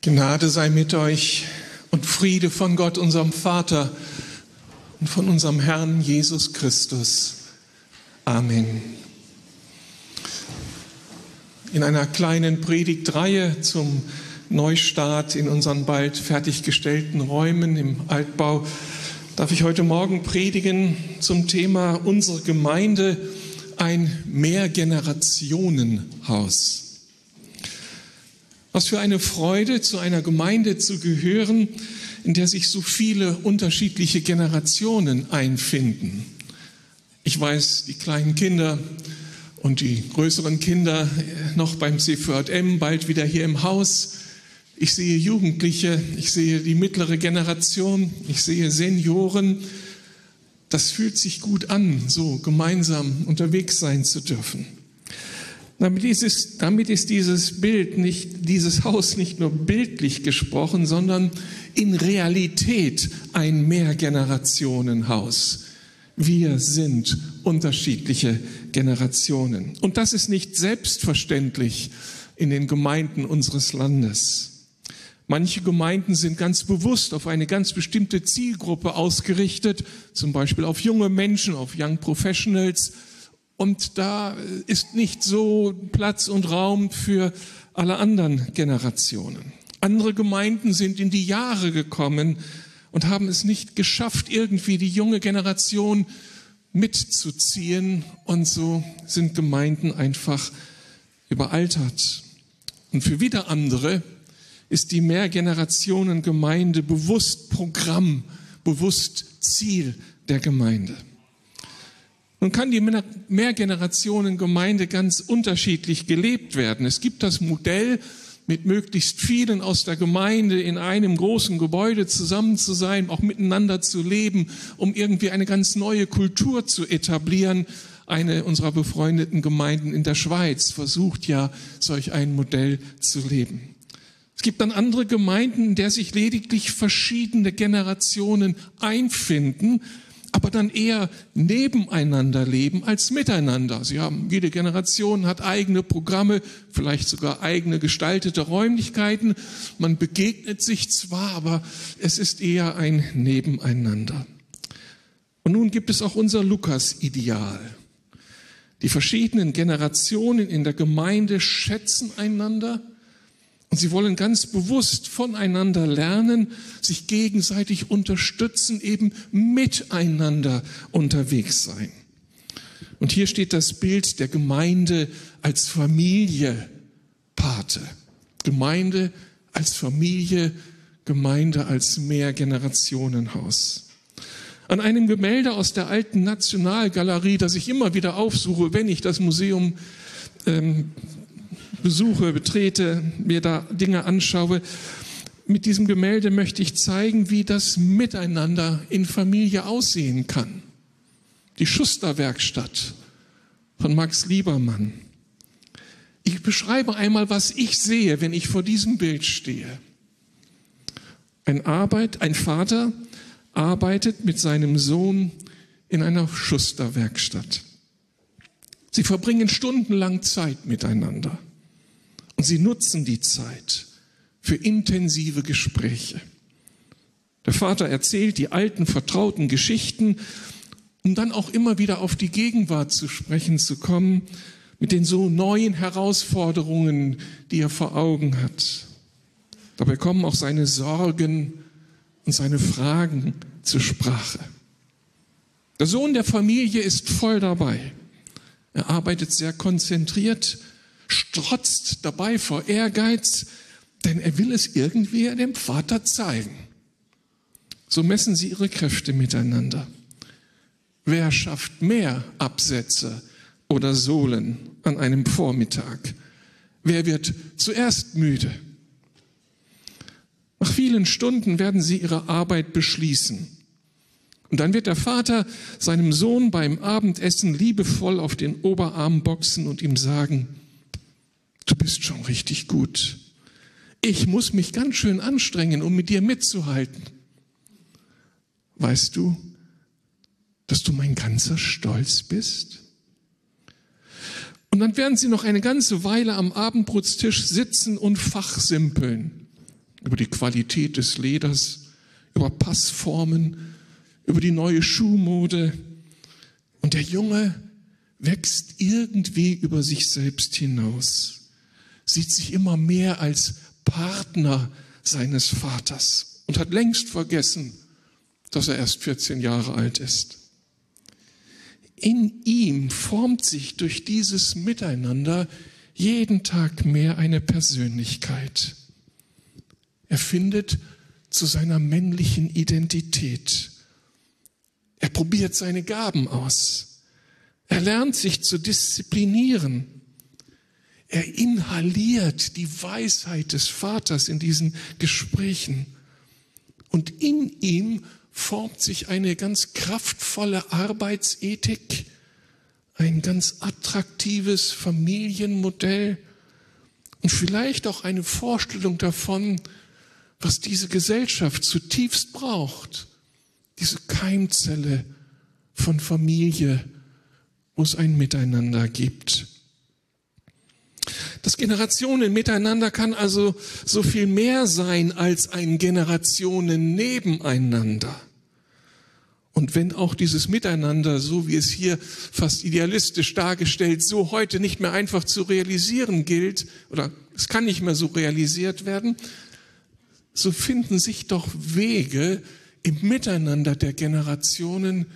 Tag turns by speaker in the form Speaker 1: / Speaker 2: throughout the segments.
Speaker 1: Gnade sei mit euch und Friede von Gott, unserem Vater und von unserem Herrn Jesus Christus. Amen. In einer kleinen Predigtreihe zum Neustart in unseren bald fertiggestellten Räumen im Altbau darf ich heute Morgen predigen zum Thema unsere Gemeinde, ein Mehrgenerationenhaus. Was für eine Freude, zu einer Gemeinde zu gehören, in der sich so viele unterschiedliche Generationen einfinden. Ich weiß, die kleinen Kinder und die größeren Kinder noch beim CVM, bald wieder hier im Haus. Ich sehe Jugendliche, ich sehe die mittlere Generation, ich sehe Senioren. Das fühlt sich gut an, so gemeinsam unterwegs sein zu dürfen. Damit ist, es, damit ist dieses Bild nicht, dieses Haus nicht nur bildlich gesprochen, sondern in Realität ein Mehrgenerationenhaus. Wir sind unterschiedliche Generationen. Und das ist nicht selbstverständlich in den Gemeinden unseres Landes. Manche Gemeinden sind ganz bewusst auf eine ganz bestimmte Zielgruppe ausgerichtet, zum Beispiel auf junge Menschen, auf Young Professionals, und da ist nicht so Platz und Raum für alle anderen Generationen. Andere Gemeinden sind in die Jahre gekommen und haben es nicht geschafft, irgendwie die junge Generation mitzuziehen. Und so sind Gemeinden einfach überaltert. Und für wieder andere ist die Mehrgenerationengemeinde bewusst Programm, bewusst Ziel der Gemeinde. Nun kann die Mehrgenerationengemeinde ganz unterschiedlich gelebt werden. Es gibt das Modell, mit möglichst vielen aus der Gemeinde in einem großen Gebäude zusammen zu sein, auch miteinander zu leben, um irgendwie eine ganz neue Kultur zu etablieren. Eine unserer befreundeten Gemeinden in der Schweiz versucht ja, solch ein Modell zu leben. Es gibt dann andere Gemeinden, in der sich lediglich verschiedene Generationen einfinden, aber dann eher nebeneinander leben als miteinander. Sie haben, jede Generation hat eigene Programme, vielleicht sogar eigene gestaltete Räumlichkeiten. Man begegnet sich zwar, aber es ist eher ein Nebeneinander. Und nun gibt es auch unser Lukas-Ideal. Die verschiedenen Generationen in der Gemeinde schätzen einander, und sie wollen ganz bewusst voneinander lernen, sich gegenseitig unterstützen, eben miteinander unterwegs sein. Und hier steht das Bild der Gemeinde als Familie Pate. Gemeinde als Familie, Gemeinde als Mehrgenerationenhaus. An einem Gemälde aus der alten Nationalgalerie, das ich immer wieder aufsuche, wenn ich das Museum ähm, besuche, betrete, mir da Dinge anschaue. Mit diesem Gemälde möchte ich zeigen, wie das Miteinander in Familie aussehen kann. Die Schusterwerkstatt von Max Liebermann. Ich beschreibe einmal, was ich sehe, wenn ich vor diesem Bild stehe. Ein Arbeit, ein Vater arbeitet mit seinem Sohn in einer Schusterwerkstatt. Sie verbringen stundenlang Zeit miteinander. Und sie nutzen die Zeit für intensive Gespräche. Der Vater erzählt die alten, vertrauten Geschichten, um dann auch immer wieder auf die Gegenwart zu sprechen zu kommen, mit den so neuen Herausforderungen, die er vor Augen hat. Dabei kommen auch seine Sorgen und seine Fragen zur Sprache. Der Sohn der Familie ist voll dabei. Er arbeitet sehr konzentriert, strotzt dabei vor Ehrgeiz, denn er will es irgendwie dem Vater zeigen. So messen sie ihre Kräfte miteinander. Wer schafft mehr Absätze oder Sohlen an einem Vormittag? Wer wird zuerst müde? Nach vielen Stunden werden sie ihre Arbeit beschließen. Und dann wird der Vater seinem Sohn beim Abendessen liebevoll auf den Oberarm boxen und ihm sagen, du bist schon richtig gut. Ich muss mich ganz schön anstrengen, um mit dir mitzuhalten. Weißt du, dass du mein ganzer Stolz bist? Und dann werden sie noch eine ganze Weile am Abendbrotstisch sitzen und fachsimpeln über die Qualität des Leders, über Passformen, über die neue Schuhmode. Und der Junge wächst irgendwie über sich selbst hinaus, sieht sich immer mehr als Partner seines Vaters und hat längst vergessen, dass er erst 14 Jahre alt ist. In ihm formt sich durch dieses Miteinander jeden Tag mehr eine Persönlichkeit. Er findet zu seiner männlichen Identität. Er probiert seine Gaben aus. Er lernt sich zu disziplinieren. Er inhaliert die Weisheit des Vaters in diesen Gesprächen. Und in ihm formt sich eine ganz kraftvolle Arbeitsethik, ein ganz attraktives Familienmodell und vielleicht auch eine Vorstellung davon, was diese Gesellschaft zutiefst braucht. Diese Keimzelle von Familie, wo es ein Miteinander gibt. Das Generationen miteinander kann also so viel mehr sein als ein Generationen nebeneinander. Und wenn auch dieses Miteinander, so wie es hier fast idealistisch dargestellt, so heute nicht mehr einfach zu realisieren gilt, oder es kann nicht mehr so realisiert werden, so finden sich doch Wege im Miteinander der Generationen,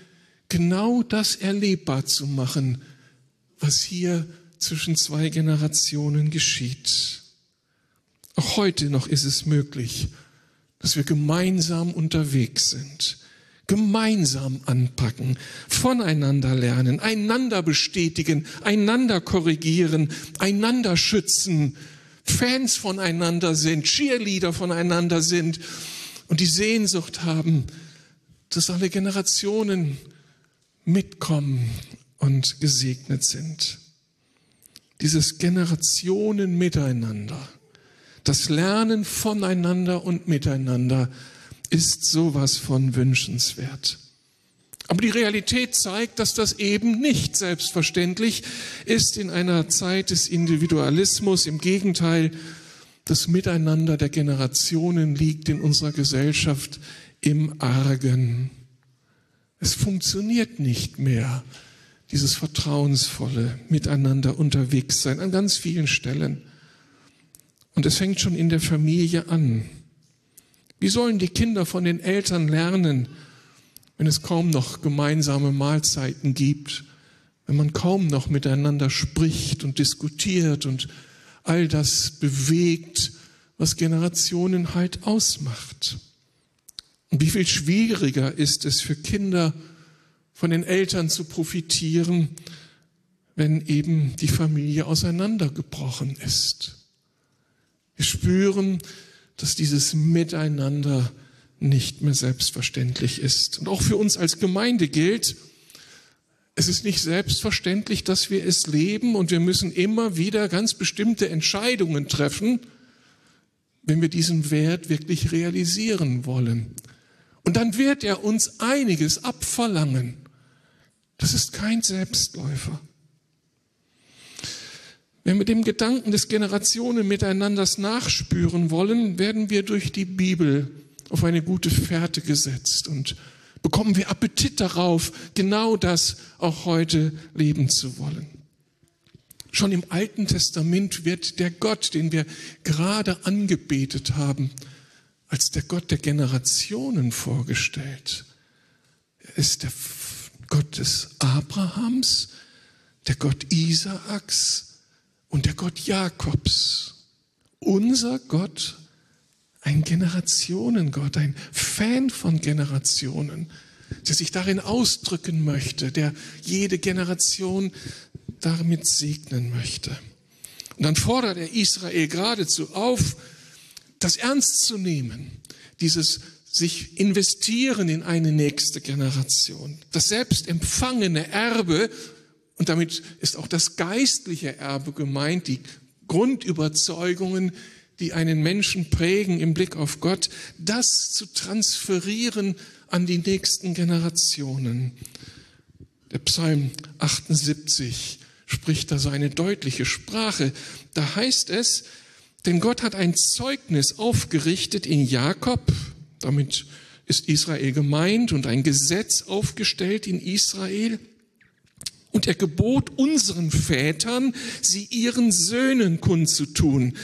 Speaker 1: genau das erlebbar zu machen, was hier zwischen zwei Generationen geschieht. Auch heute noch ist es möglich, dass wir gemeinsam unterwegs sind gemeinsam anpacken, voneinander lernen, einander bestätigen, einander korrigieren, einander schützen, Fans voneinander sind, Cheerleader voneinander sind und die Sehnsucht haben, dass alle Generationen mitkommen und gesegnet sind. Dieses Generationen miteinander, das Lernen voneinander und miteinander, ist sowas von wünschenswert. Aber die Realität zeigt, dass das eben nicht selbstverständlich ist in einer Zeit des Individualismus. Im Gegenteil, das Miteinander der Generationen liegt in unserer Gesellschaft im Argen. Es funktioniert nicht mehr, dieses vertrauensvolle Miteinander unterwegs sein an ganz vielen Stellen. Und es fängt schon in der Familie an. Wie sollen die Kinder von den Eltern lernen, wenn es kaum noch gemeinsame Mahlzeiten gibt, wenn man kaum noch miteinander spricht und diskutiert und all das bewegt, was Generationen halt ausmacht? Und wie viel schwieriger ist es für Kinder, von den Eltern zu profitieren, wenn eben die Familie auseinandergebrochen ist. Wir spüren, dass dieses Miteinander nicht mehr selbstverständlich ist. Und auch für uns als Gemeinde gilt, es ist nicht selbstverständlich, dass wir es leben und wir müssen immer wieder ganz bestimmte Entscheidungen treffen, wenn wir diesen Wert wirklich realisieren wollen. Und dann wird er uns einiges abverlangen. Das ist kein Selbstläufer. Wenn wir dem Gedanken des Generationen miteinanders nachspüren wollen, werden wir durch die Bibel auf eine gute Fährte gesetzt und bekommen wir Appetit darauf, genau das auch heute leben zu wollen. Schon im Alten Testament wird der Gott, den wir gerade angebetet haben, als der Gott der Generationen vorgestellt. Er ist der Gott des Abrahams, der Gott Isaaks, und der Gott Jakobs. Unser Gott, ein Generationengott, ein Fan von Generationen, der sich darin ausdrücken möchte, der jede Generation damit segnen möchte. Und dann fordert er Israel geradezu auf, das ernst zu nehmen, dieses sich investieren in eine nächste Generation, das selbst empfangene Erbe und damit ist auch das geistliche Erbe gemeint, die Grundüberzeugungen, die einen Menschen prägen im Blick auf Gott, das zu transferieren an die nächsten Generationen. Der Psalm 78 spricht da so eine deutliche Sprache. Da heißt es, denn Gott hat ein Zeugnis aufgerichtet in Jakob, damit ist Israel gemeint, und ein Gesetz aufgestellt in Israel. Und er gebot unseren Vätern, sie ihren Söhnen kundzutun,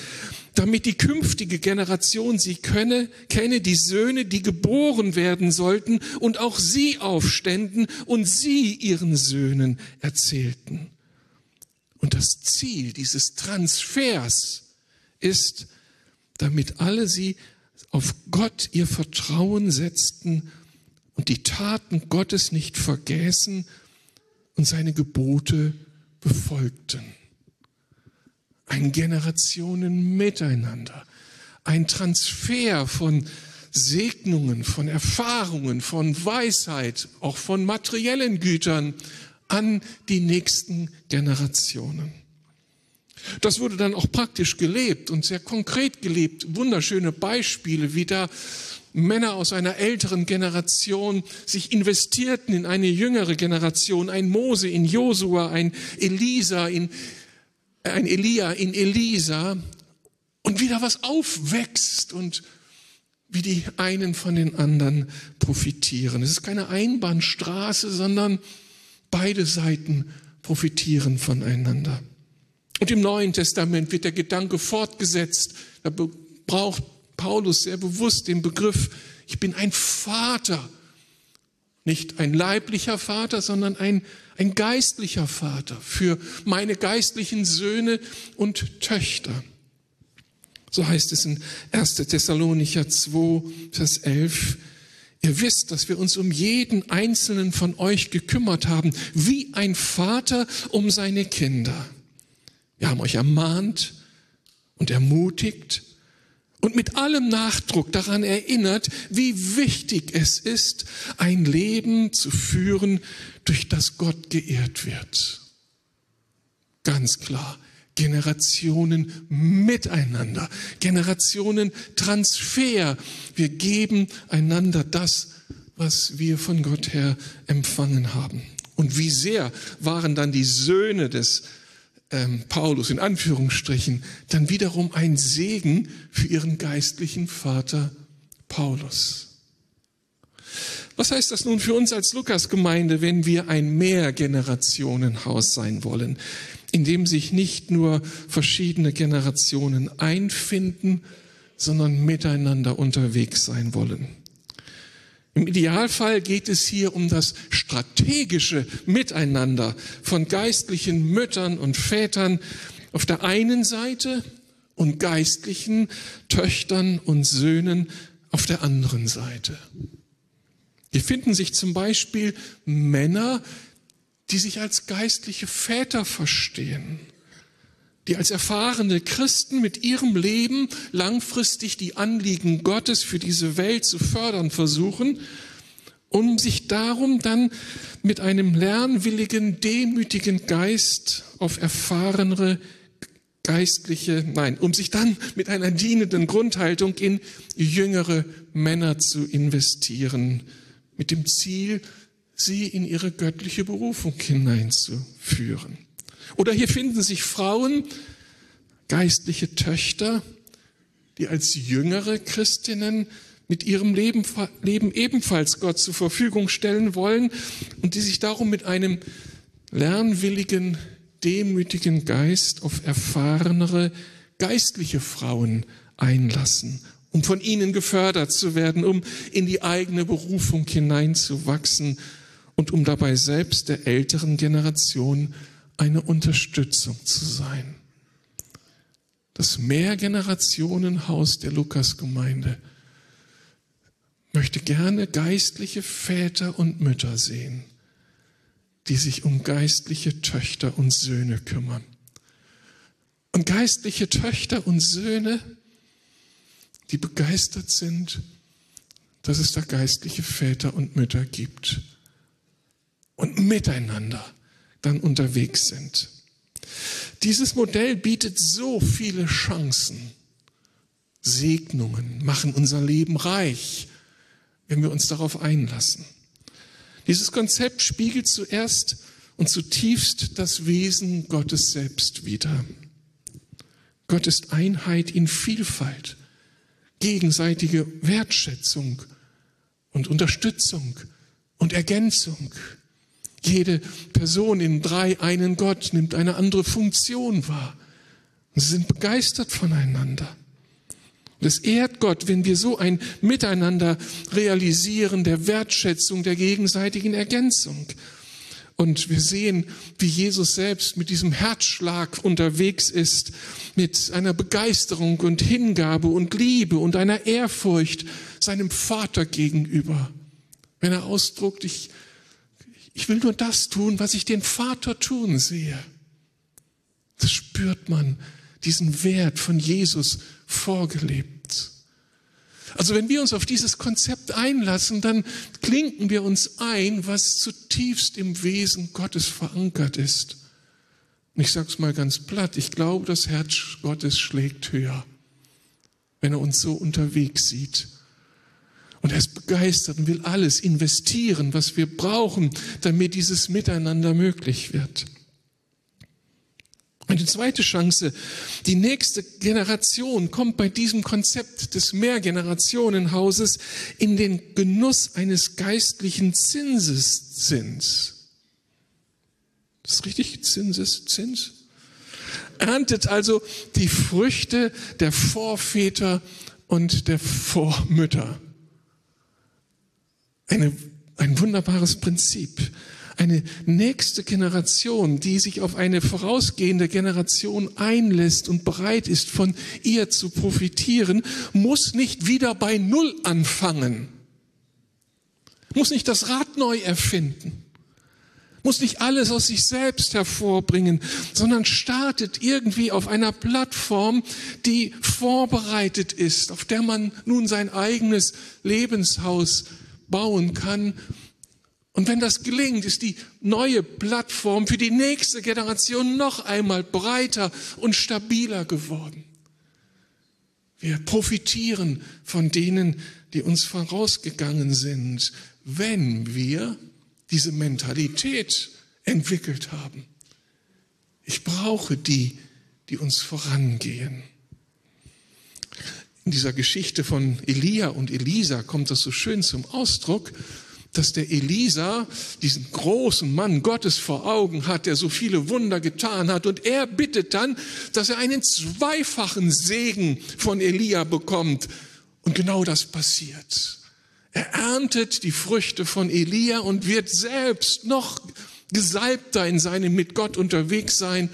Speaker 1: damit die künftige Generation sie könne, kenne, die Söhne, die geboren werden sollten und auch sie aufständen und sie ihren Söhnen erzählten. Und das Ziel dieses Transfers ist, damit alle sie auf Gott ihr Vertrauen setzten und die Taten Gottes nicht vergäßen und seine Gebote befolgten ein Generationen-Miteinander, ein Transfer von Segnungen, von Erfahrungen, von Weisheit, auch von materiellen Gütern an die nächsten Generationen. Das wurde dann auch praktisch gelebt und sehr konkret gelebt. Wunderschöne Beispiele, wie da Männer aus einer älteren Generation sich investierten in eine jüngere Generation, ein Mose in Josua, ein Elisa in ein Elia in Elisa und wieder was aufwächst und wie die einen von den anderen profitieren. Es ist keine Einbahnstraße, sondern beide Seiten profitieren voneinander. Und im Neuen Testament wird der Gedanke fortgesetzt. Da braucht Paulus sehr bewusst den Begriff, ich bin ein Vater. Nicht ein leiblicher Vater, sondern ein ein geistlicher Vater für meine geistlichen Söhne und Töchter. So heißt es in 1. Thessalonicher 2, Vers 11. Ihr wisst, dass wir uns um jeden einzelnen von euch gekümmert haben, wie ein Vater um seine Kinder. Wir haben euch ermahnt und ermutigt und mit allem Nachdruck daran erinnert, wie wichtig es ist, ein Leben zu führen, durch das Gott geehrt wird. Ganz klar. Generationen miteinander, Generationen Transfer. Wir geben einander das, was wir von Gott her empfangen haben. Und wie sehr waren dann die Söhne des ähm, Paulus in Anführungsstrichen dann wiederum ein Segen für ihren geistlichen Vater Paulus. Was heißt das nun für uns als Lukas-Gemeinde, wenn wir ein Mehrgenerationenhaus sein wollen, in dem sich nicht nur verschiedene Generationen einfinden, sondern miteinander unterwegs sein wollen? Im Idealfall geht es hier um das strategische Miteinander von geistlichen Müttern und Vätern auf der einen Seite und geistlichen Töchtern und Söhnen auf der anderen Seite. Hier finden sich zum Beispiel Männer, die sich als geistliche Väter verstehen die als erfahrene Christen mit ihrem Leben langfristig die Anliegen Gottes für diese Welt zu fördern versuchen, um sich darum dann mit einem lernwilligen, demütigen Geist auf erfahrenere geistliche, nein, um sich dann mit einer dienenden Grundhaltung in jüngere Männer zu investieren, mit dem Ziel, sie in ihre göttliche Berufung hineinzuführen. Oder hier finden sich Frauen, geistliche Töchter, die als jüngere Christinnen mit ihrem Leben, Leben ebenfalls Gott zur Verfügung stellen wollen und die sich darum mit einem lernwilligen, demütigen Geist auf erfahrenere geistliche Frauen einlassen, um von ihnen gefördert zu werden, um in die eigene Berufung hineinzuwachsen und um dabei selbst der älteren Generation eine Unterstützung zu sein. Das Mehrgenerationenhaus der Lukasgemeinde möchte gerne geistliche Väter und Mütter sehen, die sich um geistliche Töchter und Söhne kümmern. Und geistliche Töchter und Söhne, die begeistert sind, dass es da geistliche Väter und Mütter gibt und miteinander dann unterwegs sind. Dieses Modell bietet so viele Chancen, Segnungen, machen unser Leben reich, wenn wir uns darauf einlassen. Dieses Konzept spiegelt zuerst und zutiefst das Wesen Gottes selbst wieder. Gott ist Einheit in Vielfalt, gegenseitige Wertschätzung und Unterstützung und Ergänzung. Jede Person in drei einen Gott nimmt eine andere Funktion wahr. Und sie sind begeistert voneinander. Es ehrt Gott, wenn wir so ein Miteinander realisieren der Wertschätzung, der gegenseitigen Ergänzung. Und wir sehen, wie Jesus selbst mit diesem Herzschlag unterwegs ist, mit einer Begeisterung und Hingabe und Liebe und einer Ehrfurcht seinem Vater gegenüber. Wenn er ausdruckt, ich, will nur das tun, was ich den Vater tun sehe. Das spürt man, diesen Wert von Jesus vorgelebt. Also wenn wir uns auf dieses Konzept einlassen, dann klinken wir uns ein, was zutiefst im Wesen Gottes verankert ist. Und ich sage es mal ganz platt, ich glaube, das Herz Gottes schlägt höher, wenn er uns so unterwegs sieht. Und er ist begeistert und will alles investieren, was wir brauchen, damit dieses Miteinander möglich wird. Eine zweite Chance, die nächste Generation kommt bei diesem Konzept des Mehrgenerationenhauses in den Genuss eines geistlichen Zinseszins. Das ist richtig, Zinseszins? Erntet also die Früchte der Vorväter und der Vormütter. Eine, ein wunderbares Prinzip. Eine nächste Generation, die sich auf eine vorausgehende Generation einlässt und bereit ist, von ihr zu profitieren, muss nicht wieder bei Null anfangen, muss nicht das Rad neu erfinden, muss nicht alles aus sich selbst hervorbringen, sondern startet irgendwie auf einer Plattform, die vorbereitet ist, auf der man nun sein eigenes Lebenshaus bauen kann und wenn das gelingt, ist die neue Plattform für die nächste Generation noch einmal breiter und stabiler geworden. Wir profitieren von denen, die uns vorausgegangen sind, wenn wir diese Mentalität entwickelt haben. Ich brauche die, die uns vorangehen. In dieser Geschichte von Elia und Elisa kommt das so schön zum Ausdruck dass der Elisa diesen großen Mann Gottes vor Augen hat, der so viele Wunder getan hat. Und er bittet dann, dass er einen zweifachen Segen von Elia bekommt. Und genau das passiert. Er erntet die Früchte von Elia und wird selbst noch gesalbter in seinem mit Gott unterwegs sein.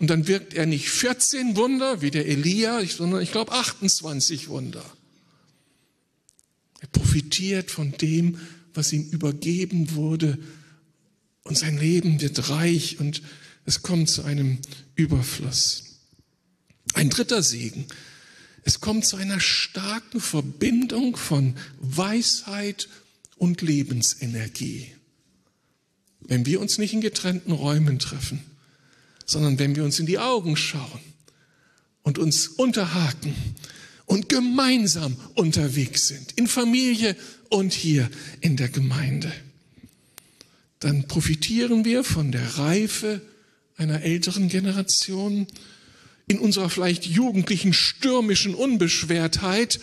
Speaker 1: Und dann wirkt er nicht 14 Wunder wie der Elia, sondern ich glaube 28 Wunder. Er profitiert von dem, was ihm übergeben wurde. Und sein Leben wird reich und es kommt zu einem Überfluss. Ein dritter Segen. Es kommt zu einer starken Verbindung von Weisheit und Lebensenergie. Wenn wir uns nicht in getrennten Räumen treffen, sondern wenn wir uns in die Augen schauen und uns unterhaken und gemeinsam unterwegs sind, in Familie und hier in der Gemeinde, dann profitieren wir von der Reife einer älteren Generation, in unserer vielleicht jugendlichen, stürmischen Unbeschwertheit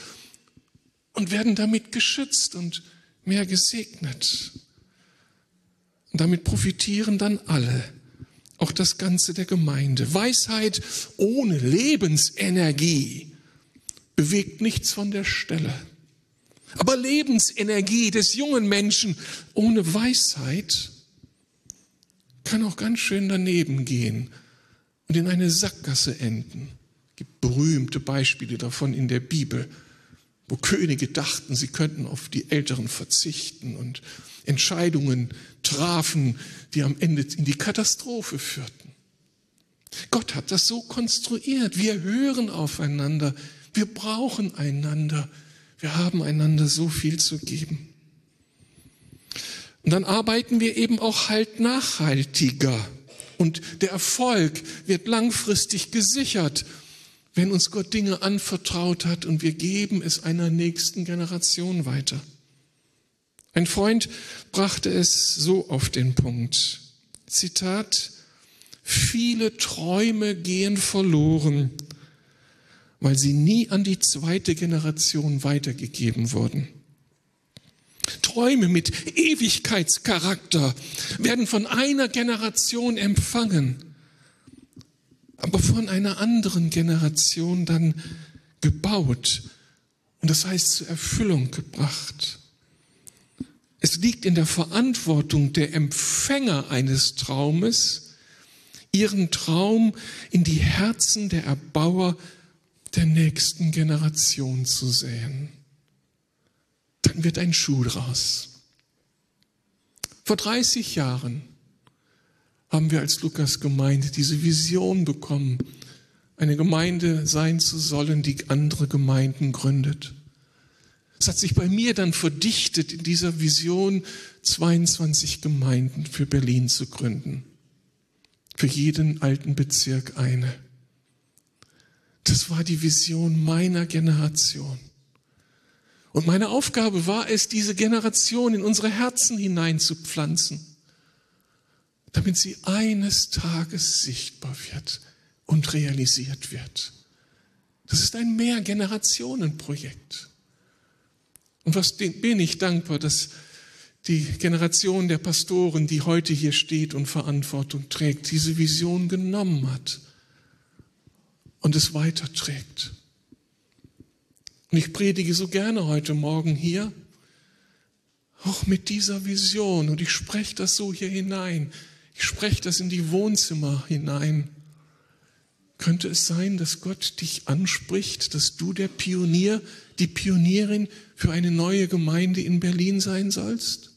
Speaker 1: und werden damit geschützt und mehr gesegnet. Und damit profitieren dann alle, auch das Ganze der Gemeinde. Weisheit ohne Lebensenergie bewegt nichts von der Stelle. Aber Lebensenergie des jungen Menschen ohne Weisheit kann auch ganz schön daneben gehen und in eine Sackgasse enden. Es gibt berühmte Beispiele davon in der Bibel, wo Könige dachten, sie könnten auf die Älteren verzichten und Entscheidungen trafen, die am Ende in die Katastrophe führten. Gott hat das so konstruiert. Wir hören aufeinander, wir brauchen einander. Wir haben einander so viel zu geben. Und dann arbeiten wir eben auch halt nachhaltiger. Und der Erfolg wird langfristig gesichert, wenn uns Gott Dinge anvertraut hat und wir geben es einer nächsten Generation weiter. Ein Freund brachte es so auf den Punkt. Zitat, viele Träume gehen verloren, weil sie nie an die zweite Generation weitergegeben wurden. Träume mit Ewigkeitscharakter werden von einer Generation empfangen, aber von einer anderen Generation dann gebaut und das heißt zur Erfüllung gebracht. Es liegt in der Verantwortung der Empfänger eines Traumes, ihren Traum in die Herzen der Erbauer der nächsten Generation zu säen dann wird ein Schuh draus. Vor 30 Jahren haben wir als Lukas Gemeinde diese Vision bekommen, eine Gemeinde sein zu sollen, die andere Gemeinden gründet. Es hat sich bei mir dann verdichtet, in dieser Vision 22 Gemeinden für Berlin zu gründen. Für jeden alten Bezirk eine. Das war die Vision meiner Generation. Und meine Aufgabe war es, diese Generation in unsere Herzen hineinzupflanzen, damit sie eines Tages sichtbar wird und realisiert wird. Das ist ein Mehrgenerationenprojekt. Und was bin ich dankbar, dass die Generation der Pastoren, die heute hier steht und Verantwortung trägt, diese Vision genommen hat und es weiterträgt. Und ich predige so gerne heute Morgen hier, auch mit dieser Vision. Und ich spreche das so hier hinein. Ich spreche das in die Wohnzimmer hinein. Könnte es sein, dass Gott dich anspricht, dass du der Pionier, die Pionierin für eine neue Gemeinde in Berlin sein sollst?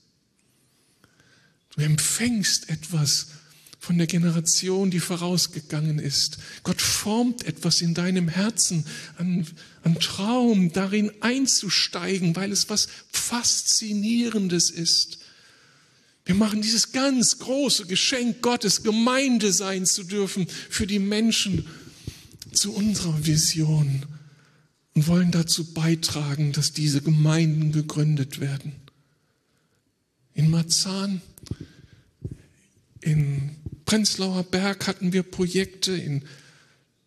Speaker 1: Du empfängst etwas von der Generation, die vorausgegangen ist. Gott formt etwas in deinem Herzen, an, an Traum, darin einzusteigen, weil es was Faszinierendes ist. Wir machen dieses ganz große Geschenk Gottes, Gemeinde sein zu dürfen für die Menschen zu unserer Vision und wollen dazu beitragen, dass diese Gemeinden gegründet werden. In Marzahn, in Prenzlauer Berg hatten wir Projekte in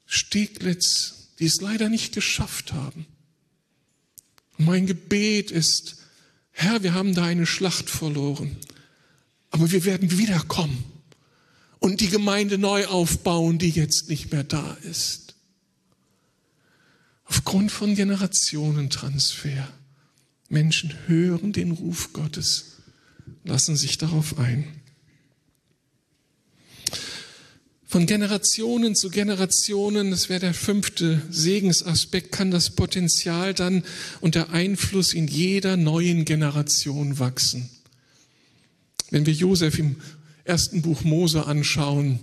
Speaker 1: Steglitz, die es leider nicht geschafft haben. Und mein Gebet ist, Herr, wir haben da eine Schlacht verloren, aber wir werden wiederkommen und die Gemeinde neu aufbauen, die jetzt nicht mehr da ist. Aufgrund von Generationentransfer. Menschen hören den Ruf Gottes, lassen sich darauf ein. Von Generationen zu Generationen, das wäre der fünfte Segensaspekt, kann das Potenzial dann und der Einfluss in jeder neuen Generation wachsen. Wenn wir Josef im ersten Buch Mose anschauen,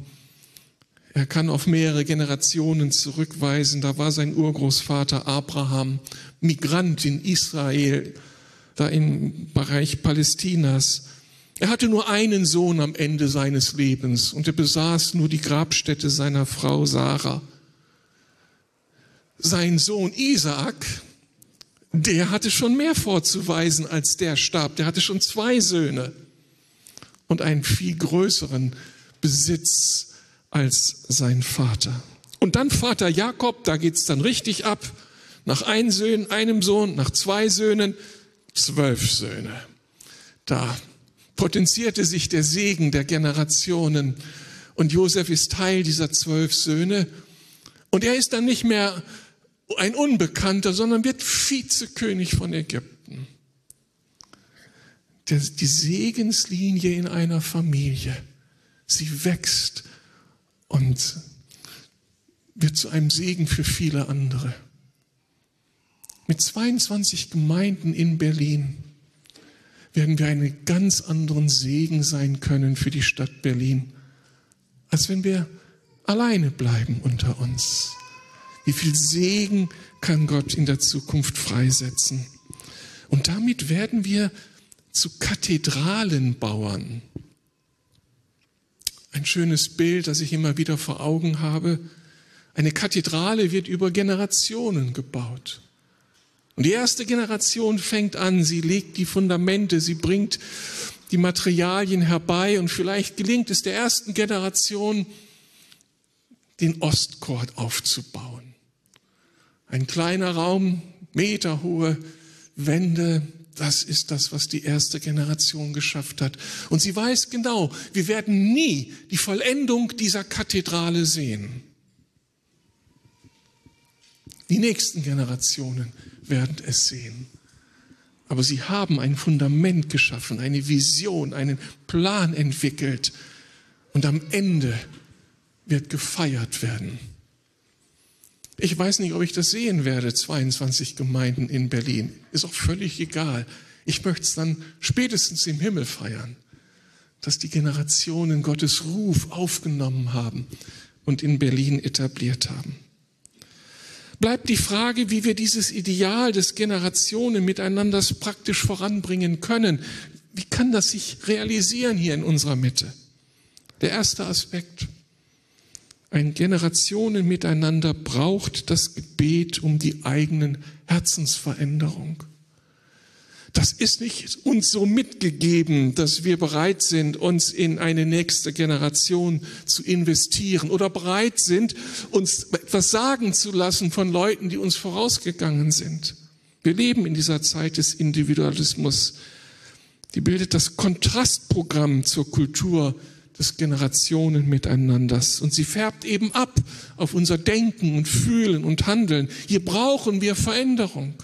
Speaker 1: er kann auf mehrere Generationen zurückweisen. Da war sein Urgroßvater Abraham Migrant in Israel, da im Bereich Palästinas. Er hatte nur einen Sohn am Ende seines Lebens und er besaß nur die Grabstätte seiner Frau Sarah. Sein Sohn Isaak, der hatte schon mehr vorzuweisen, als der starb. Der hatte schon zwei Söhne und einen viel größeren Besitz als sein Vater. Und dann Vater Jakob, da geht's dann richtig ab. Nach einem Sohn, einem Sohn, nach zwei Söhnen, zwölf Söhne. Da potenzierte sich der Segen der Generationen. Und Josef ist Teil dieser zwölf Söhne. Und er ist dann nicht mehr ein Unbekannter, sondern wird Vizekönig von Ägypten. Die Segenslinie in einer Familie, sie wächst und wird zu einem Segen für viele andere. Mit 22 Gemeinden in Berlin werden wir einen ganz anderen Segen sein können für die Stadt Berlin, als wenn wir alleine bleiben unter uns. Wie viel Segen kann Gott in der Zukunft freisetzen? Und damit werden wir zu Kathedralenbauern. Ein schönes Bild, das ich immer wieder vor Augen habe. Eine Kathedrale wird über Generationen gebaut. Und die erste Generation fängt an, sie legt die Fundamente, sie bringt die Materialien herbei und vielleicht gelingt es der ersten Generation, den Ostchord aufzubauen. Ein kleiner Raum, meterhohe Wände, das ist das, was die erste Generation geschafft hat. Und sie weiß genau, wir werden nie die Vollendung dieser Kathedrale sehen. Die nächsten Generationen werden es sehen. Aber sie haben ein Fundament geschaffen, eine Vision, einen Plan entwickelt. Und am Ende wird gefeiert werden. Ich weiß nicht, ob ich das sehen werde, 22 Gemeinden in Berlin. Ist auch völlig egal. Ich möchte es dann spätestens im Himmel feiern, dass die Generationen Gottes Ruf aufgenommen haben und in Berlin etabliert haben. Bleibt die Frage, wie wir dieses Ideal des Generationen miteinander praktisch voranbringen können. Wie kann das sich realisieren hier in unserer Mitte? Der erste Aspekt. Ein Generationen miteinander braucht das Gebet um die eigenen Herzensveränderung. Das ist nicht uns so mitgegeben, dass wir bereit sind, uns in eine nächste Generation zu investieren oder bereit sind, uns etwas sagen zu lassen von Leuten, die uns vorausgegangen sind. Wir leben in dieser Zeit des Individualismus. Die bildet das Kontrastprogramm zur Kultur des Generationen miteinanders. Und sie färbt eben ab auf unser Denken und Fühlen und Handeln. Hier brauchen wir Veränderung.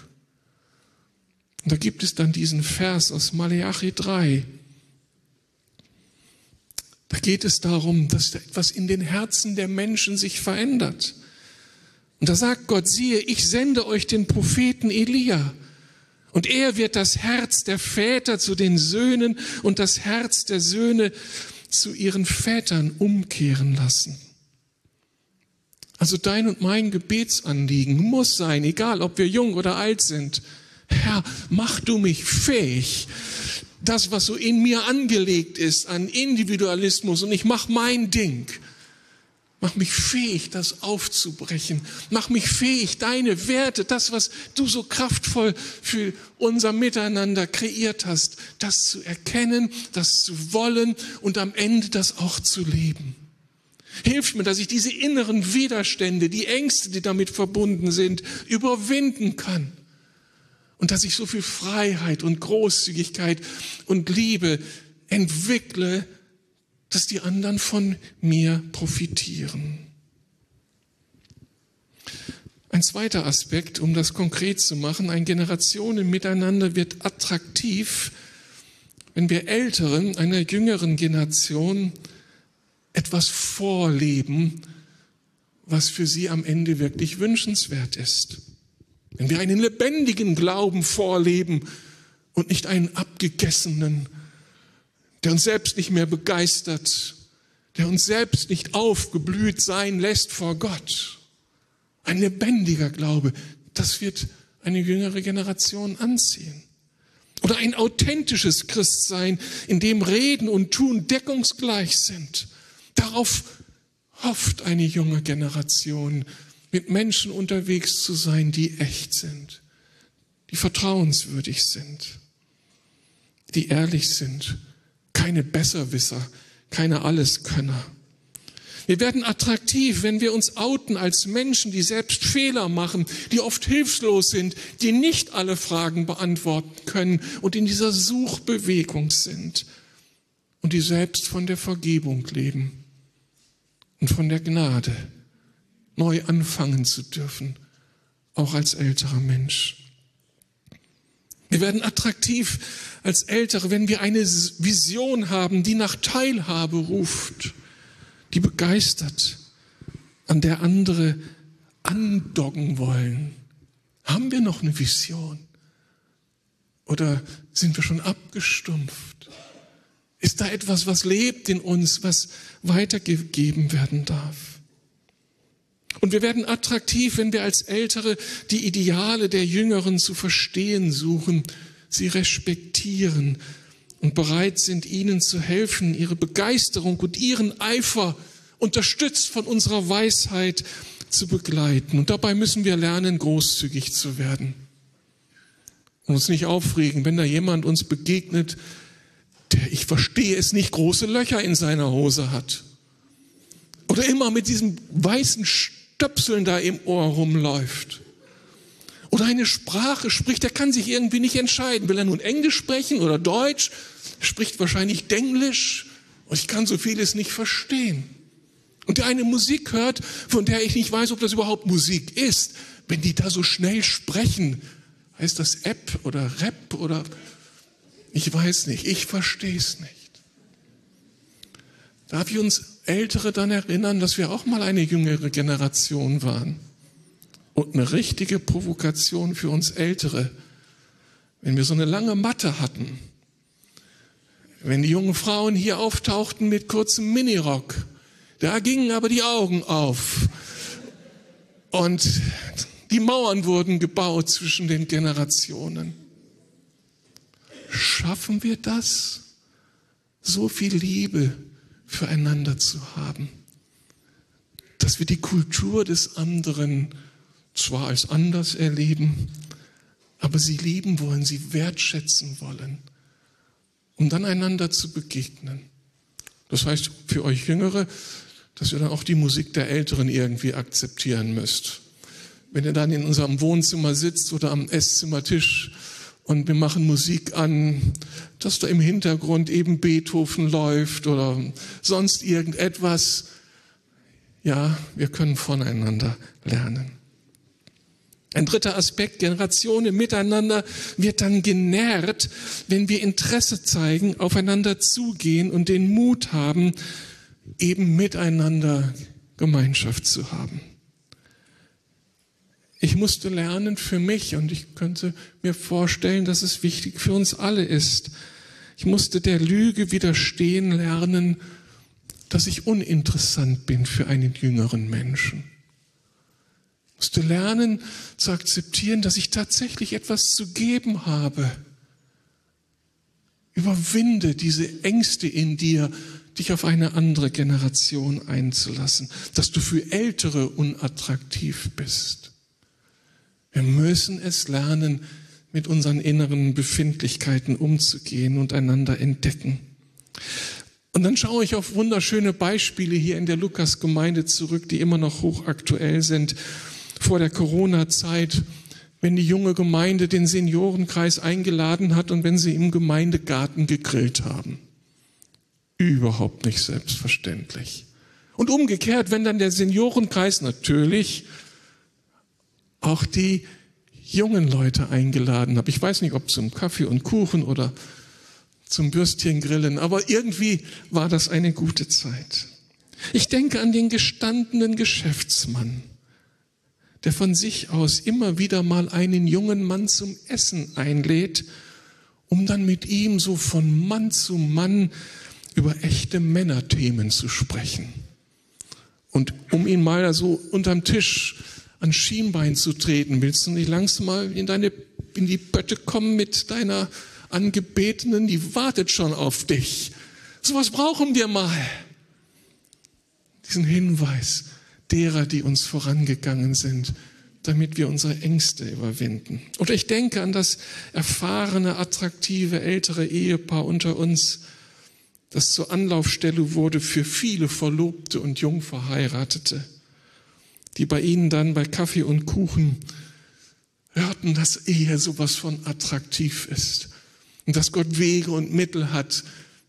Speaker 1: Und da gibt es dann diesen Vers aus Maleachi 3. Da geht es darum, dass etwas in den Herzen der Menschen sich verändert. Und da sagt Gott, siehe, ich sende euch den Propheten Elia. Und er wird das Herz der Väter zu den Söhnen und das Herz der Söhne zu ihren Vätern umkehren lassen. Also dein und mein Gebetsanliegen muss sein, egal ob wir jung oder alt sind, Herr, mach du mich fähig, das, was so in mir angelegt ist an Individualismus und ich mach mein Ding. Mach mich fähig, das aufzubrechen. Mach mich fähig, deine Werte, das, was du so kraftvoll für unser Miteinander kreiert hast, das zu erkennen, das zu wollen und am Ende das auch zu leben. Hilf mir, dass ich diese inneren Widerstände, die Ängste, die damit verbunden sind, überwinden kann. Und dass ich so viel Freiheit und Großzügigkeit und Liebe entwickle, dass die anderen von mir profitieren. Ein zweiter Aspekt, um das konkret zu machen, ein Generationen miteinander wird attraktiv, wenn wir Älteren einer jüngeren Generation etwas vorleben, was für sie am Ende wirklich wünschenswert ist. Wenn wir einen lebendigen Glauben vorleben und nicht einen abgegessenen, der uns selbst nicht mehr begeistert, der uns selbst nicht aufgeblüht sein lässt vor Gott. Ein lebendiger Glaube, das wird eine jüngere Generation anziehen. Oder ein authentisches Christsein, in dem Reden und Tun deckungsgleich sind. Darauf hofft eine junge Generation, mit Menschen unterwegs zu sein, die echt sind, die vertrauenswürdig sind, die ehrlich sind, keine Besserwisser, keine Alleskönner. Wir werden attraktiv, wenn wir uns outen als Menschen, die selbst Fehler machen, die oft hilflos sind, die nicht alle Fragen beantworten können und in dieser Suchbewegung sind und die selbst von der Vergebung leben und von der Gnade neu anfangen zu dürfen, auch als älterer Mensch. Wir werden attraktiv als Ältere, wenn wir eine Vision haben, die nach Teilhabe ruft, die begeistert, an der andere andocken wollen. Haben wir noch eine Vision? Oder sind wir schon abgestumpft? Ist da etwas, was lebt in uns, was weitergegeben werden darf? Und wir werden attraktiv, wenn wir als Ältere die Ideale der Jüngeren zu verstehen suchen, sie respektieren und bereit sind, ihnen zu helfen, ihre Begeisterung und ihren Eifer, unterstützt von unserer Weisheit, zu begleiten. Und dabei müssen wir lernen, großzügig zu werden. Und uns nicht aufregen, wenn da jemand uns begegnet, der, ich verstehe es nicht, große Löcher in seiner Hose hat. Oder immer mit diesem weißen Stöpseln da im Ohr rumläuft. Oder eine Sprache spricht, der kann sich irgendwie nicht entscheiden. Will er nun Englisch sprechen oder Deutsch? Spricht wahrscheinlich Denglisch und ich kann so vieles nicht verstehen. Und der eine Musik hört, von der ich nicht weiß, ob das überhaupt Musik ist. Wenn die da so schnell sprechen, heißt das App oder Rap oder ich weiß nicht, ich verstehe es nicht. Darf ich uns Ältere dann erinnern, dass wir auch mal eine jüngere Generation waren? Und eine richtige Provokation für uns Ältere, wenn wir so eine lange Matte hatten, wenn die jungen Frauen hier auftauchten mit kurzem Minirock, da gingen aber die Augen auf. Und die Mauern wurden gebaut zwischen den Generationen. Schaffen wir das, so viel Liebe füreinander zu haben, dass wir die Kultur des anderen zwar als anders erleben, aber sie lieben wollen, sie wertschätzen wollen, um dann einander zu begegnen. Das heißt für euch Jüngere, dass ihr dann auch die Musik der Älteren irgendwie akzeptieren müsst. Wenn ihr dann in unserem Wohnzimmer sitzt oder am Esszimmertisch und wir machen Musik an, dass da im Hintergrund eben Beethoven läuft oder sonst irgendetwas. Ja, wir können voneinander lernen. Ein dritter Aspekt, Generationen miteinander wird dann genährt, wenn wir Interesse zeigen, aufeinander zugehen und den Mut haben, eben miteinander Gemeinschaft zu haben. Ich musste lernen für mich und ich könnte mir vorstellen, dass es wichtig für uns alle ist. Ich musste der Lüge widerstehen lernen, dass ich uninteressant bin für einen jüngeren Menschen. Ich musste lernen zu akzeptieren, dass ich tatsächlich etwas zu geben habe. Überwinde diese Ängste in dir, dich auf eine andere Generation einzulassen, dass du für Ältere unattraktiv bist. Wir müssen es lernen, mit unseren inneren Befindlichkeiten umzugehen und einander entdecken. Und dann schaue ich auf wunderschöne Beispiele hier in der Lukas-Gemeinde zurück, die immer noch hochaktuell sind. Vor der Corona-Zeit, wenn die junge Gemeinde den Seniorenkreis eingeladen hat und wenn sie im Gemeindegarten gegrillt haben. Überhaupt nicht selbstverständlich. Und umgekehrt, wenn dann der Seniorenkreis natürlich auch die jungen Leute eingeladen habe. Ich weiß nicht, ob zum Kaffee und Kuchen oder zum Bürstchengrillen, aber irgendwie war das eine gute Zeit. Ich denke an den gestandenen Geschäftsmann, der von sich aus immer wieder mal einen jungen Mann zum Essen einlädt, um dann mit ihm so von Mann zu Mann über echte Männerthemen zu sprechen. Und um ihn mal so unterm Tisch an Schienbein zu treten. Willst du nicht langsam mal in deine, in die Pötte kommen mit deiner Angebetenen? Die wartet schon auf dich. Sowas brauchen wir mal. Diesen Hinweis derer, die uns vorangegangen sind, damit wir unsere Ängste überwinden. Oder ich denke an das erfahrene, attraktive, ältere Ehepaar unter uns, das zur Anlaufstelle wurde für viele Verlobte und Jungverheiratete die bei ihnen dann bei Kaffee und Kuchen hörten, dass Ehe sowas von attraktiv ist und dass Gott Wege und Mittel hat,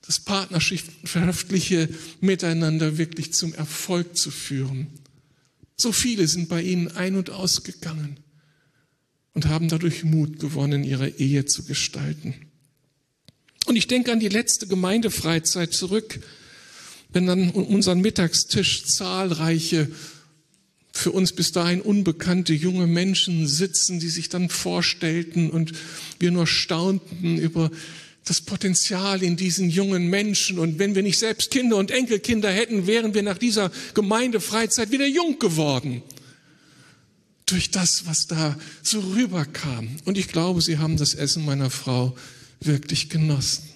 Speaker 1: das partnerschaftliche Miteinander wirklich zum Erfolg zu führen. So viele sind bei ihnen ein- und ausgegangen und haben dadurch Mut gewonnen, ihre Ehe zu gestalten. Und ich denke an die letzte Gemeindefreizeit zurück, wenn dann um unseren Mittagstisch zahlreiche für uns bis dahin unbekannte junge Menschen sitzen, die sich dann vorstellten und wir nur staunten über das Potenzial in diesen jungen Menschen. Und wenn wir nicht selbst Kinder und Enkelkinder hätten, wären wir nach dieser Gemeindefreizeit wieder jung geworden. Durch das, was da so rüberkam. Und ich glaube, sie haben das Essen meiner Frau wirklich genossen.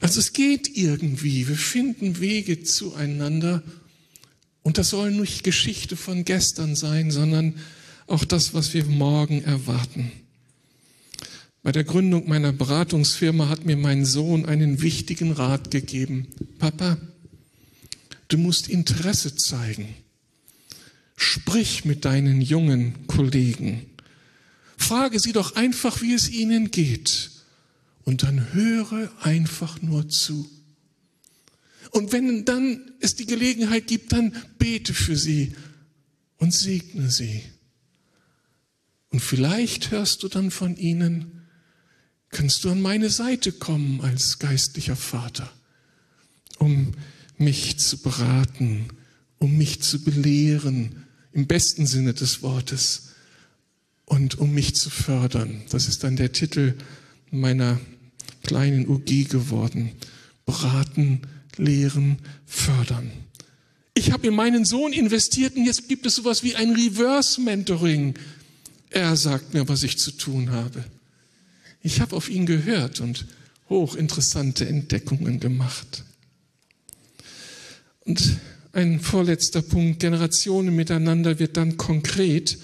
Speaker 1: Also es geht irgendwie. Wir finden Wege zueinander und das soll nicht Geschichte von gestern sein, sondern auch das, was wir morgen erwarten. Bei der Gründung meiner Beratungsfirma hat mir mein Sohn einen wichtigen Rat gegeben. Papa, du musst Interesse zeigen. Sprich mit deinen jungen Kollegen. Frage sie doch einfach, wie es ihnen geht. Und dann höre einfach nur zu. Und wenn dann es die Gelegenheit gibt, dann bete für sie und segne sie. Und vielleicht hörst du dann von ihnen, kannst du an meine Seite kommen als geistlicher Vater, um mich zu beraten, um mich zu belehren, im besten Sinne des Wortes, und um mich zu fördern. Das ist dann der Titel meiner kleinen UG geworden. Beraten, lehren, fördern. Ich habe in meinen Sohn investiert und jetzt gibt es sowas wie ein Reverse Mentoring. Er sagt mir, was ich zu tun habe. Ich habe auf ihn gehört und hochinteressante Entdeckungen gemacht. Und ein vorletzter Punkt, Generationen miteinander wird dann konkret,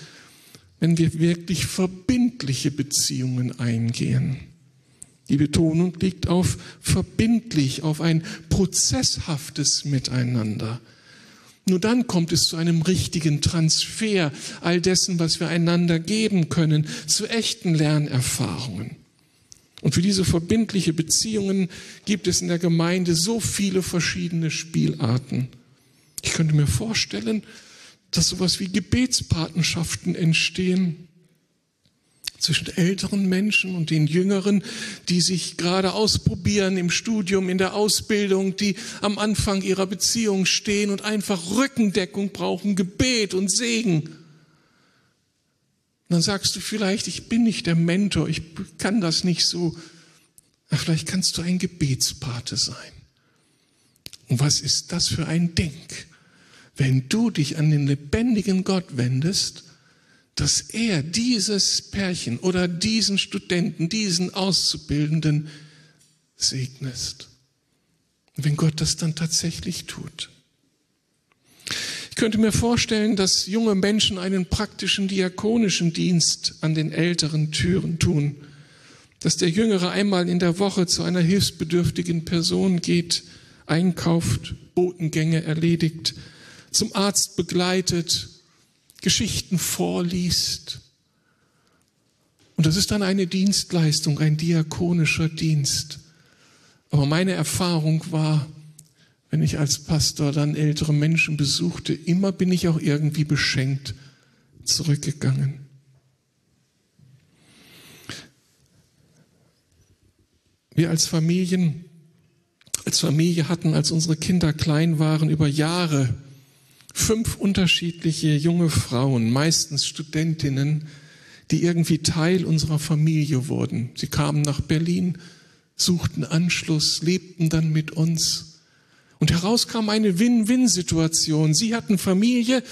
Speaker 1: wenn wir wirklich verbindliche Beziehungen eingehen. Die Betonung liegt auf verbindlich, auf ein prozesshaftes Miteinander. Nur dann kommt es zu einem richtigen Transfer all dessen, was wir einander geben können, zu echten Lernerfahrungen. Und für diese verbindliche Beziehungen gibt es in der Gemeinde so viele verschiedene Spielarten. Ich könnte mir vorstellen, dass sowas wie Gebetspatenschaften entstehen, zwischen älteren Menschen und den jüngeren, die sich gerade ausprobieren im Studium, in der Ausbildung, die am Anfang ihrer Beziehung stehen und einfach Rückendeckung brauchen, Gebet und Segen. Dann sagst du vielleicht, ich bin nicht der Mentor, ich kann das nicht so. Ach, vielleicht kannst du ein Gebetspate sein. Und was ist das für ein Denk, wenn du dich an den lebendigen Gott wendest dass er dieses Pärchen oder diesen Studenten, diesen Auszubildenden segnet. Wenn Gott das dann tatsächlich tut. Ich könnte mir vorstellen, dass junge Menschen einen praktischen diakonischen Dienst an den älteren Türen tun, dass der Jüngere einmal in der Woche zu einer hilfsbedürftigen Person geht, einkauft, Botengänge erledigt, zum Arzt begleitet, Geschichten vorliest. Und das ist dann eine Dienstleistung, ein diakonischer Dienst. Aber meine Erfahrung war, wenn ich als Pastor dann ältere Menschen besuchte, immer bin ich auch irgendwie beschenkt zurückgegangen. Wir als Familien, als Familie hatten, als unsere Kinder klein waren, über Jahre fünf unterschiedliche junge Frauen, meistens Studentinnen, die irgendwie Teil unserer Familie wurden. Sie kamen nach Berlin, suchten Anschluss, lebten dann mit uns. Und heraus kam eine Win-Win-Situation. Sie hatten Familie,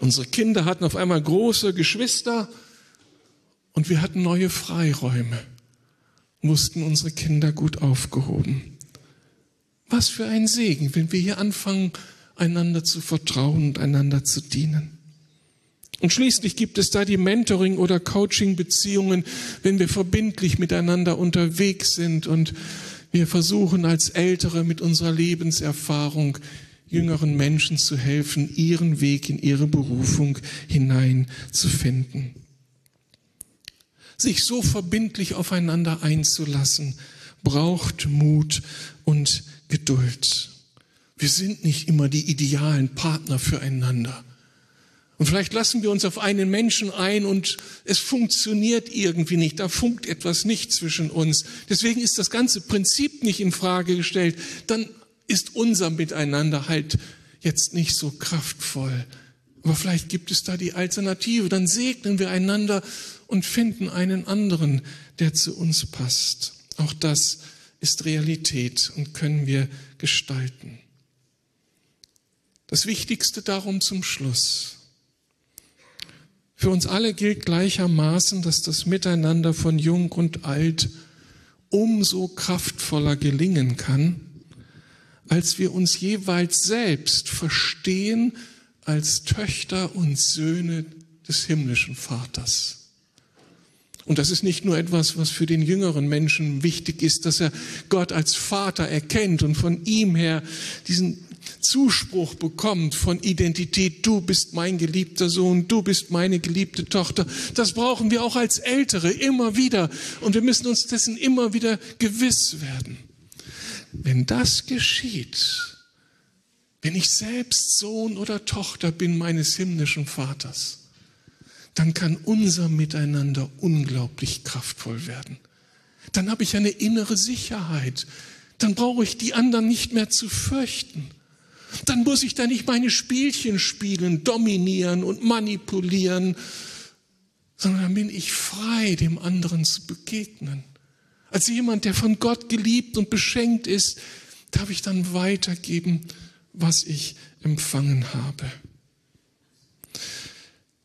Speaker 1: unsere Kinder hatten auf einmal große Geschwister und wir hatten neue Freiräume, mussten unsere Kinder gut aufgehoben. Was für ein Segen, wenn wir hier anfangen, einander zu vertrauen und einander zu dienen. Und schließlich gibt es da die Mentoring- oder Coaching-Beziehungen, wenn wir verbindlich miteinander unterwegs sind und wir versuchen als Ältere mit unserer Lebenserfahrung jüngeren Menschen zu helfen, ihren Weg in ihre Berufung hineinzufinden. Sich so verbindlich aufeinander einzulassen, braucht Mut und Geduld. Wir sind nicht immer die idealen Partner füreinander. Und vielleicht lassen wir uns auf einen Menschen ein und es funktioniert irgendwie nicht. Da funkt etwas nicht zwischen uns. Deswegen ist das ganze Prinzip nicht in Frage gestellt. Dann ist unser Miteinander halt jetzt nicht so kraftvoll. Aber vielleicht gibt es da die Alternative. Dann segnen wir einander und finden einen anderen, der zu uns passt. Auch das ist Realität und können wir gestalten. Das Wichtigste darum zum Schluss. Für uns alle gilt gleichermaßen, dass das Miteinander von Jung und Alt umso kraftvoller gelingen kann, als wir uns jeweils selbst verstehen als Töchter und Söhne des himmlischen Vaters. Und das ist nicht nur etwas, was für den jüngeren Menschen wichtig ist, dass er Gott als Vater erkennt und von ihm her diesen Zuspruch bekommt von Identität, du bist mein geliebter Sohn, du bist meine geliebte Tochter. Das brauchen wir auch als Ältere immer wieder und wir müssen uns dessen immer wieder gewiss werden. Wenn das geschieht, wenn ich selbst Sohn oder Tochter bin meines himmlischen Vaters, dann kann unser Miteinander unglaublich kraftvoll werden. Dann habe ich eine innere Sicherheit. Dann brauche ich die anderen nicht mehr zu fürchten. Dann muss ich da nicht meine Spielchen spielen, dominieren und manipulieren, sondern dann bin ich frei, dem anderen zu begegnen. Als jemand, der von Gott geliebt und beschenkt ist, darf ich dann weitergeben, was ich empfangen habe.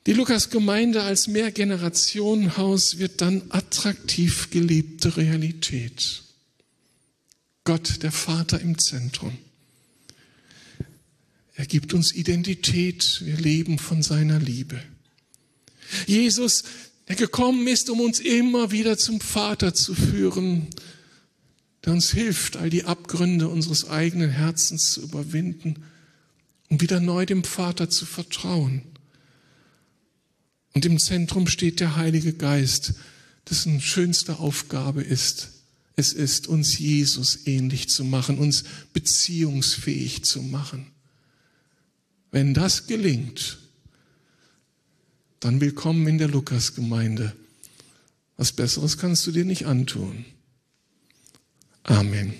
Speaker 1: Die Lukas-Gemeinde als Mehrgenerationenhaus wird dann attraktiv geliebte Realität. Gott, der Vater im Zentrum. Er gibt uns Identität, wir leben von seiner Liebe. Jesus, der gekommen ist, um uns immer wieder zum Vater zu führen, der uns hilft, all die Abgründe unseres eigenen Herzens zu überwinden und wieder neu dem Vater zu vertrauen. Und im Zentrum steht der Heilige Geist, dessen schönste Aufgabe ist, es ist, uns Jesus ähnlich zu machen, uns beziehungsfähig zu machen. Wenn das gelingt, dann willkommen in der Lukasgemeinde. Was Besseres kannst du dir nicht antun. Amen.